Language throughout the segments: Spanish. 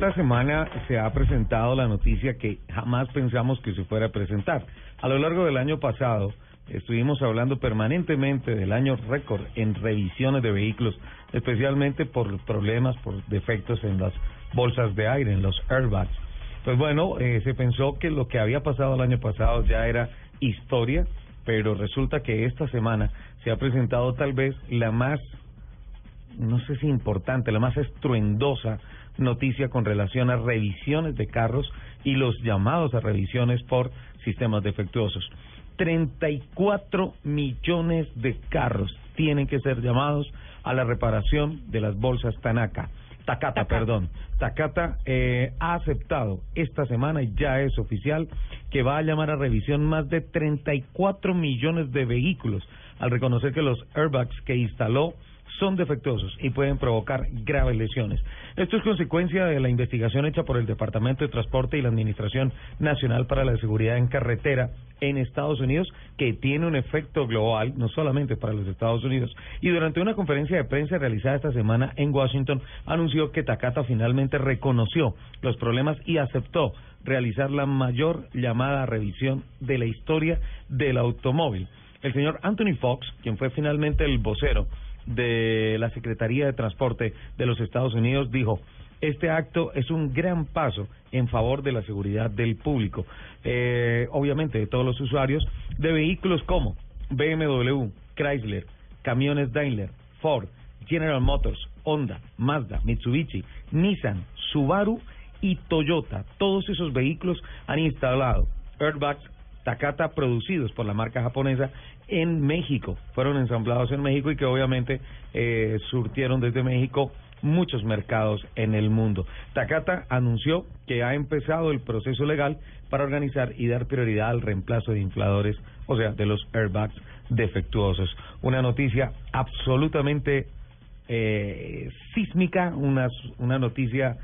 Esta semana se ha presentado la noticia que jamás pensamos que se fuera a presentar. A lo largo del año pasado estuvimos hablando permanentemente del año récord en revisiones de vehículos, especialmente por problemas, por defectos en las bolsas de aire, en los airbags. Pues bueno, eh, se pensó que lo que había pasado el año pasado ya era historia, pero resulta que esta semana se ha presentado tal vez la más, no sé si importante, la más estruendosa noticia con relación a revisiones de carros y los llamados a revisiones por sistemas defectuosos. 34 millones de carros tienen que ser llamados a la reparación de las bolsas Tanaka. Takata, perdón. Takata eh, ha aceptado esta semana, y ya es oficial, que va a llamar a revisión más de 34 millones de vehículos al reconocer que los airbags que instaló son defectuosos y pueden provocar graves lesiones. Esto es consecuencia de la investigación hecha por el Departamento de Transporte y la Administración Nacional para la Seguridad en Carretera en Estados Unidos, que tiene un efecto global, no solamente para los Estados Unidos. Y durante una conferencia de prensa realizada esta semana en Washington, anunció que Takata finalmente reconoció los problemas y aceptó realizar la mayor llamada revisión de la historia del automóvil. El señor Anthony Fox, quien fue finalmente el vocero, de la Secretaría de Transporte de los Estados Unidos dijo, este acto es un gran paso en favor de la seguridad del público, eh, obviamente de todos los usuarios de vehículos como BMW, Chrysler, camiones Daimler, Ford, General Motors, Honda, Mazda, Mitsubishi, Nissan, Subaru y Toyota. Todos esos vehículos han instalado airbags Takata producidos por la marca japonesa en México. Fueron ensamblados en México y que obviamente eh, surtieron desde México muchos mercados en el mundo. Takata anunció que ha empezado el proceso legal para organizar y dar prioridad al reemplazo de infladores, o sea, de los airbags defectuosos. Una noticia absolutamente eh, sísmica, una, una noticia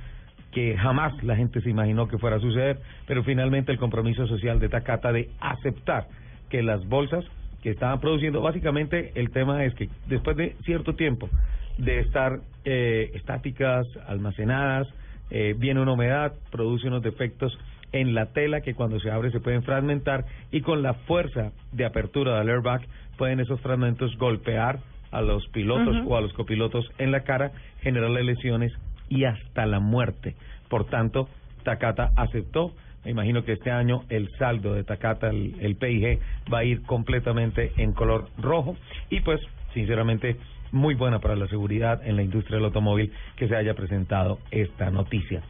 que jamás la gente se imaginó que fuera a suceder, pero finalmente el compromiso social de Takata de aceptar que las bolsas que estaban produciendo, básicamente el tema es que después de cierto tiempo de estar eh, estáticas, almacenadas, eh, viene una humedad, produce unos defectos en la tela que cuando se abre se pueden fragmentar y con la fuerza de apertura del airbag pueden esos fragmentos golpear a los pilotos o a los copilotos en la cara, generarle lesiones y hasta la muerte. Por tanto, Takata aceptó. Me imagino que este año el saldo de Takata, el, el PIG, va a ir completamente en color rojo y pues, sinceramente, muy buena para la seguridad en la industria del automóvil que se haya presentado esta noticia.